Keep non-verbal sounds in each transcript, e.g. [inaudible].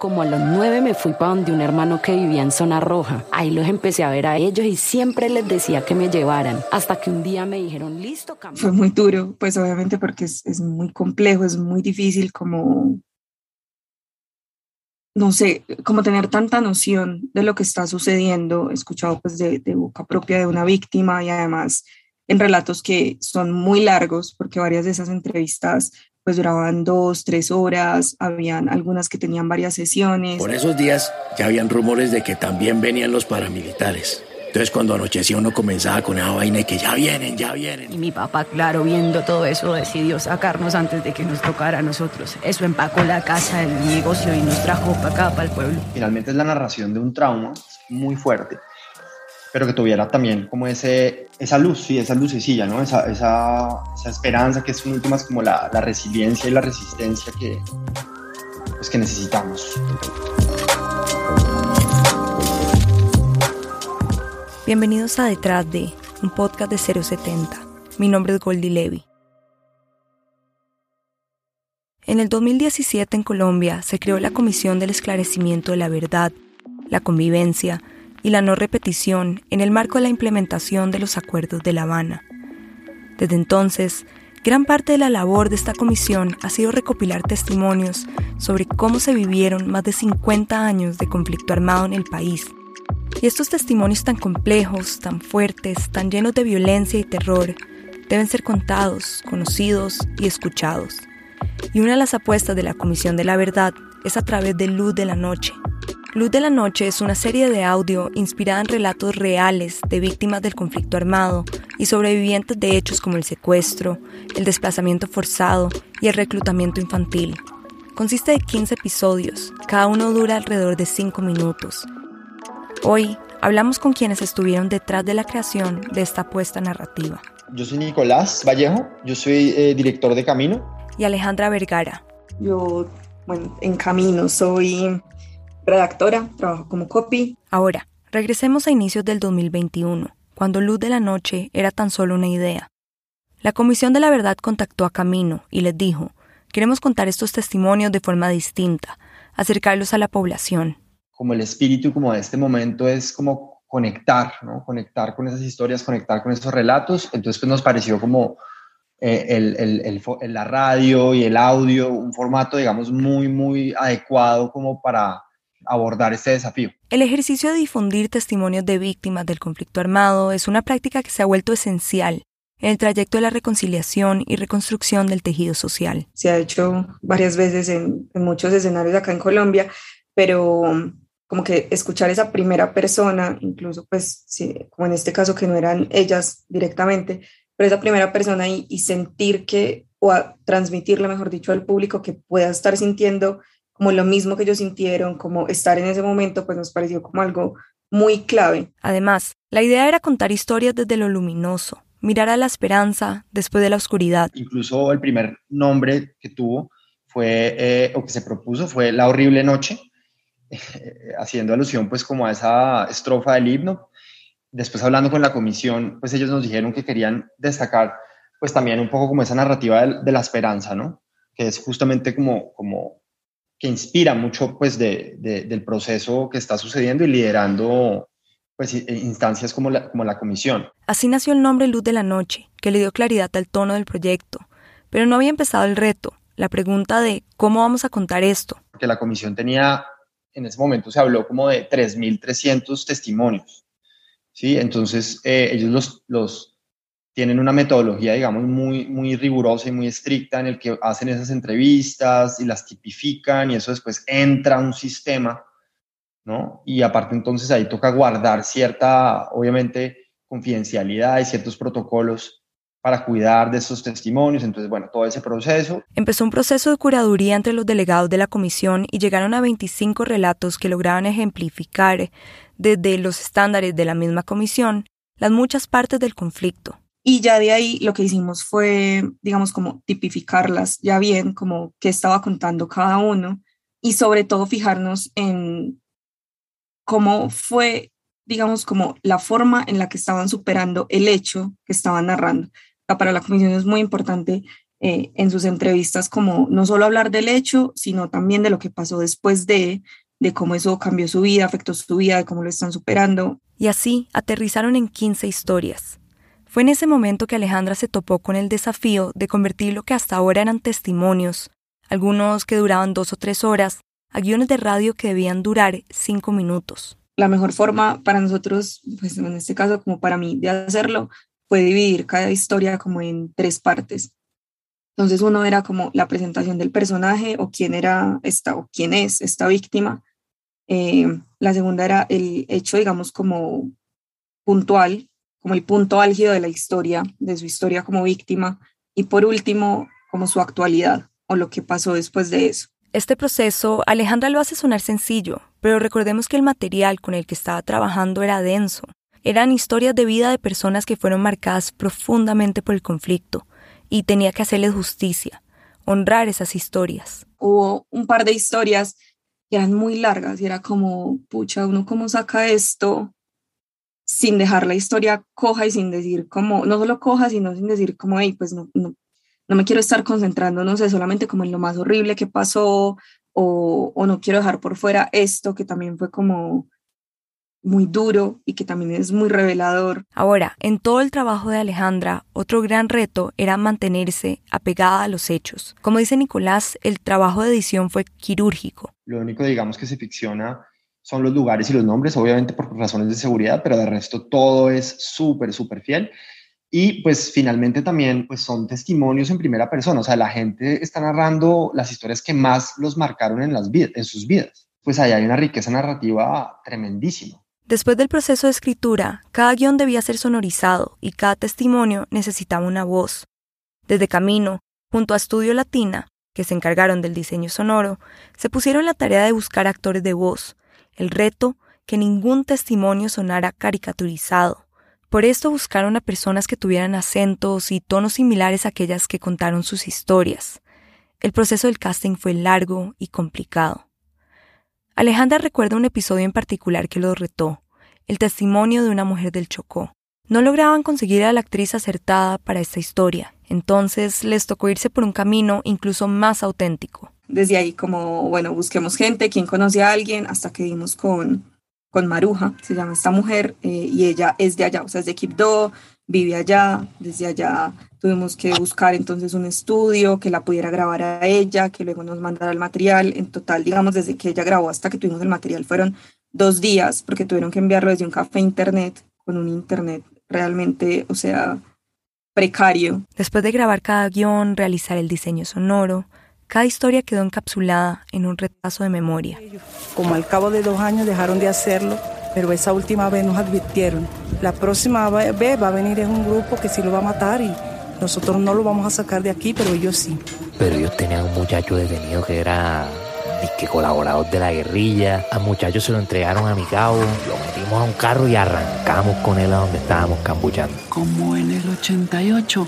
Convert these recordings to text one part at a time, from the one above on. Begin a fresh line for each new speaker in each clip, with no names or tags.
Como a los nueve me fui para donde un hermano que vivía en zona roja. Ahí los empecé a ver a ellos y siempre les decía que me llevaran. Hasta que un día me dijeron, listo,
cambio. Fue muy duro, pues obviamente porque es, es muy complejo, es muy difícil como no sé, como tener tanta noción de lo que está sucediendo, escuchado pues de, de, boca propia de una víctima y además en relatos que son muy largos, porque varias de esas entrevistas pues duraban dos, tres horas, habían algunas que tenían varias sesiones.
Por esos días ya habían rumores de que también venían los paramilitares. Entonces cuando anochecía uno comenzaba con esa vaina y que ya vienen, ya vienen.
Y mi papá, claro, viendo todo eso, decidió sacarnos antes de que nos tocara a nosotros. Eso empacó la casa, el negocio y nos trajo para acá, para el pueblo.
Finalmente es la narración de un trauma muy fuerte pero que tuviera también como ese, esa luz, sí, esa lucecilla, ¿no? Esa, esa, esa esperanza que es en últimas como la, la, resiliencia y la resistencia que, pues, que necesitamos.
Bienvenidos a Detrás de, un podcast de 070. Mi nombre es Goldie Levy. En el 2017 en Colombia se creó la Comisión del Esclarecimiento de la Verdad, la Convivencia, y la no repetición en el marco de la implementación de los acuerdos de La Habana. Desde entonces, gran parte de la labor de esta comisión ha sido recopilar testimonios sobre cómo se vivieron más de 50 años de conflicto armado en el país. Y estos testimonios tan complejos, tan fuertes, tan llenos de violencia y terror, deben ser contados, conocidos y escuchados. Y una de las apuestas de la Comisión de la Verdad es a través de Luz de la Noche, Luz de la Noche es una serie de audio inspirada en relatos reales de víctimas del conflicto armado y sobrevivientes de hechos como el secuestro, el desplazamiento forzado y el reclutamiento infantil. Consiste de 15 episodios, cada uno dura alrededor de 5 minutos. Hoy hablamos con quienes estuvieron detrás de la creación de esta apuesta narrativa.
Yo soy Nicolás Vallejo, yo soy eh, director de Camino.
Y Alejandra Vergara.
Yo, bueno, en Camino soy redactora, trabajo como copy.
Ahora, regresemos a inicios del 2021, cuando Luz de la Noche era tan solo una idea. La Comisión de la Verdad contactó a Camino y les dijo, queremos contar estos testimonios de forma distinta, acercarlos a la población.
Como el espíritu como de este momento es como conectar, ¿no? Conectar con esas historias, conectar con esos relatos. Entonces pues nos pareció como eh, el, el, la radio y el audio, un formato, digamos, muy, muy adecuado como para abordar este desafío.
El ejercicio de difundir testimonios de víctimas del conflicto armado es una práctica que se ha vuelto esencial en el trayecto de la reconciliación y reconstrucción del tejido social.
Se ha hecho varias veces en, muchos escenarios acá en Colombia, pero como que escuchar esa primera persona, incluso pues como en este caso que no eran ellas directamente, pero esa primera persona y, y sentir que, o a transmitirle, mejor dicho, al público que pueda estar sintiendo como lo mismo que ellos sintieron, como estar en ese momento, pues nos pareció como algo muy clave.
Además, la idea era contar historias desde lo luminoso, mirar a la esperanza después de la oscuridad.
Incluso el primer nombre que tuvo fue, eh, o que se propuso, fue La horrible noche, [laughs] haciendo alusión pues como a esa estrofa del himno. Después hablando con la comisión, pues ellos nos dijeron que querían destacar pues también un poco como esa narrativa de, de la esperanza, ¿no? Que es justamente como, como que inspira mucho pues de, del proceso que está sucediendo y liderando pues instancias como la, como la comisión.
Así nació el nombre Luz de la Noche, que le dio claridad al tono del proyecto. Pero no había empezado el reto, la pregunta de cómo vamos a contar esto.
Que la comisión tenía, en ese momento se habló como de 3.300 testimonios. ¿sí? Entonces eh, ellos los, los, tienen una metodología, digamos, muy, muy rigurosa y muy estricta en el que hacen esas entrevistas y las tipifican y eso después entra a un sistema, ¿no? Y aparte entonces ahí toca guardar cierta, obviamente, confidencialidad y ciertos protocolos para cuidar de esos testimonios. Entonces, bueno, todo ese proceso.
Empezó un proceso de curaduría entre los delegados de la comisión y llegaron a 25 relatos que lograban ejemplificar desde los estándares de la misma comisión las muchas partes del conflicto.
Y ya de ahí lo que hicimos fue, digamos, como tipificarlas ya bien, como qué estaba contando cada uno y sobre todo fijarnos en cómo fue, digamos, como la forma en la que estaban superando el hecho que estaban narrando. Para la comisión es muy importante eh, en sus entrevistas como no solo hablar del hecho, sino también de lo que pasó después de, de cómo eso cambió su vida, afectó su vida, de cómo lo están superando.
Y así aterrizaron en 15 historias. Fue en ese momento que Alejandra se topó con el desafío de convertir lo que hasta ahora eran testimonios, algunos que duraban dos o tres horas, a guiones de radio que debían durar cinco minutos.
La mejor forma para nosotros, pues en este caso como para mí, de hacerlo, fue dividir cada historia como en tres partes. Entonces uno era como la presentación del personaje o quién era esta o quién es esta víctima. Eh, la segunda era el hecho, digamos, como puntual, como el punto álgido de la historia, de su historia como víctima. Y por último, como su actualidad o lo que pasó después de eso.
Este proceso Alejandra lo hace sonar sencillo, pero recordemos que el material con el que estaba trabajando era denso. Eran historias de vida de personas que fueron marcadas profundamente por el conflicto, y tenía que hacerles justicia, honrar esas historias.
Hubo un par de historias que eran muy largas y era como, pucha, uno cómo saca esto sin dejar la historia coja y sin decir como, no solo coja, sino sin decir como, hey, pues no, no, no me quiero estar concentrando, no sé, solamente como en lo más horrible que pasó o, o no quiero dejar por fuera esto que también fue como muy duro y que también es muy revelador.
Ahora, en todo el trabajo de Alejandra, otro gran reto era mantenerse apegada a los hechos. Como dice Nicolás, el trabajo de edición fue quirúrgico.
Lo único, digamos, que se ficciona son los lugares y los nombres, obviamente por razones de seguridad, pero de resto todo es súper, súper fiel. Y pues finalmente también pues son testimonios en primera persona, o sea, la gente está narrando las historias que más los marcaron en, las vidas, en sus vidas. Pues ahí hay una riqueza narrativa tremendísima.
Después del proceso de escritura, cada guion debía ser sonorizado y cada testimonio necesitaba una voz. Desde Camino, junto a Estudio Latina, que se encargaron del diseño sonoro, se pusieron la tarea de buscar actores de voz. El reto, que ningún testimonio sonara caricaturizado. Por esto buscaron a personas que tuvieran acentos y tonos similares a aquellas que contaron sus historias. El proceso del casting fue largo y complicado. Alejandra recuerda un episodio en particular que lo retó, el testimonio de una mujer del Chocó. No lograban conseguir a la actriz acertada para esta historia, entonces les tocó irse por un camino incluso más auténtico.
Desde ahí como, bueno, busquemos gente, quien conoce a alguien, hasta que dimos con, con Maruja, se llama esta mujer, eh, y ella es de allá, o sea, es de Quibdó, vive allá, desde allá tuvimos que buscar entonces un estudio que la pudiera grabar a ella, que luego nos mandara el material. En total, digamos, desde que ella grabó hasta que tuvimos el material fueron dos días, porque tuvieron que enviarlo desde un café internet, con un internet realmente, o sea, precario.
Después de grabar cada guion, realizar el diseño sonoro, cada historia quedó encapsulada en un retazo de memoria.
Como al cabo de dos años dejaron de hacerlo, pero esa última vez nos advirtieron. La próxima vez va a venir en un grupo que sí lo va a matar y nosotros no lo vamos a sacar de aquí, pero ellos sí.
Pero ellos tenían un muchacho detenido que era que colaborador de la guerrilla. Al muchacho se lo entregaron a mi cabo, lo metimos a un carro y arrancamos con él a donde estábamos cambuchando.
Como en el 88,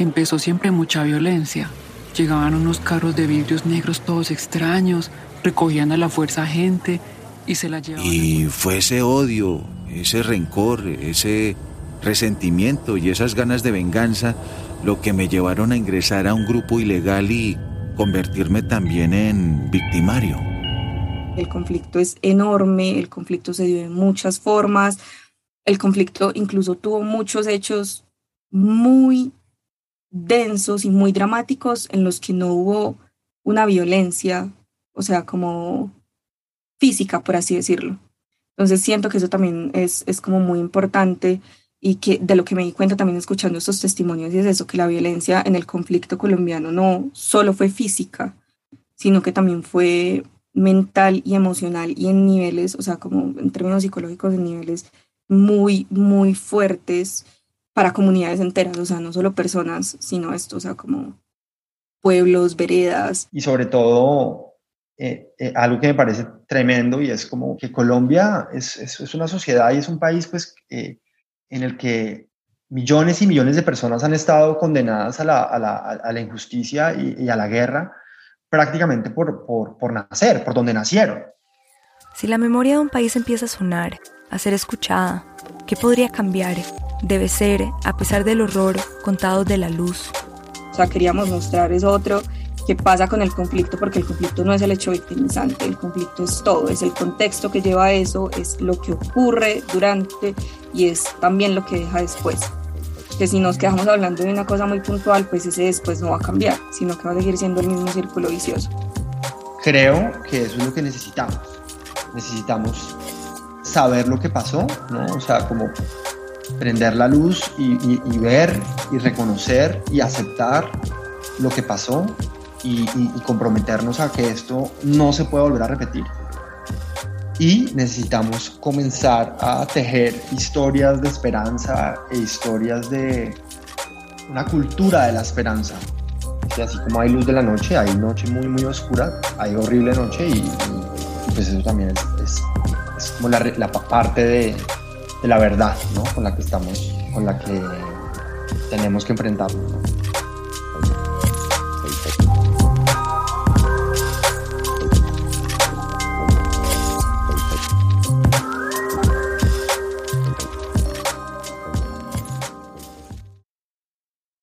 empezó siempre mucha violencia. Llegaban unos carros de vidrios negros todos extraños, recogían a la fuerza gente y se la llevaban.
Y fue ese odio, ese rencor, ese resentimiento y esas ganas de venganza lo que me llevaron a ingresar a un grupo ilegal y convertirme también en victimario.
El conflicto es enorme, el conflicto se dio de muchas formas, el conflicto incluso tuvo muchos hechos muy densos y muy dramáticos en los que no hubo una violencia, o sea, como física, por así decirlo. Entonces siento que eso también es, es como muy importante y que de lo que me di cuenta también escuchando estos testimonios es eso, que la violencia en el conflicto colombiano no solo fue física, sino que también fue mental y emocional y en niveles, o sea, como en términos psicológicos, en niveles muy, muy fuertes para comunidades enteras, o sea, no solo personas, sino esto, o sea, como pueblos, veredas.
Y sobre todo, eh, eh, algo que me parece tremendo y es como que Colombia es, es, es una sociedad y es un país, pues, eh, en el que millones y millones de personas han estado condenadas a la, a la, a la injusticia y, y, a la guerra prácticamente por, por, por nacer, por donde nacieron.
Si la memoria de un país empieza a sonar, a ser escuchada, ¿qué podría cambiar? Debe ser, a pesar del horror, contado de la luz.
O sea, queríamos mostrar eso otro que pasa con el conflicto, porque el conflicto no es el hecho victimizante, el conflicto es todo, es el contexto que lleva a eso, es lo que ocurre durante y es también lo que deja después. Que si nos quedamos hablando de una cosa muy puntual, pues ese después no va a cambiar, sino que va a seguir siendo el mismo círculo vicioso.
Creo que eso es lo que necesitamos. Necesitamos saber lo que pasó, ¿no? O sea, como prender la luz y, ver y reconocer y aceptar lo que pasó y, comprometernos a que esto no se pueda volver a repetir. Y necesitamos comenzar a tejer historias de esperanza e historias de una cultura de la esperanza. Y así como hay luz de la noche, hay noche muy, muy oscura, hay horrible noche y, pues eso también es, como la parte de, de, la verdad ¿no? con la que estamos, con la que tenemos que enfrentarnos.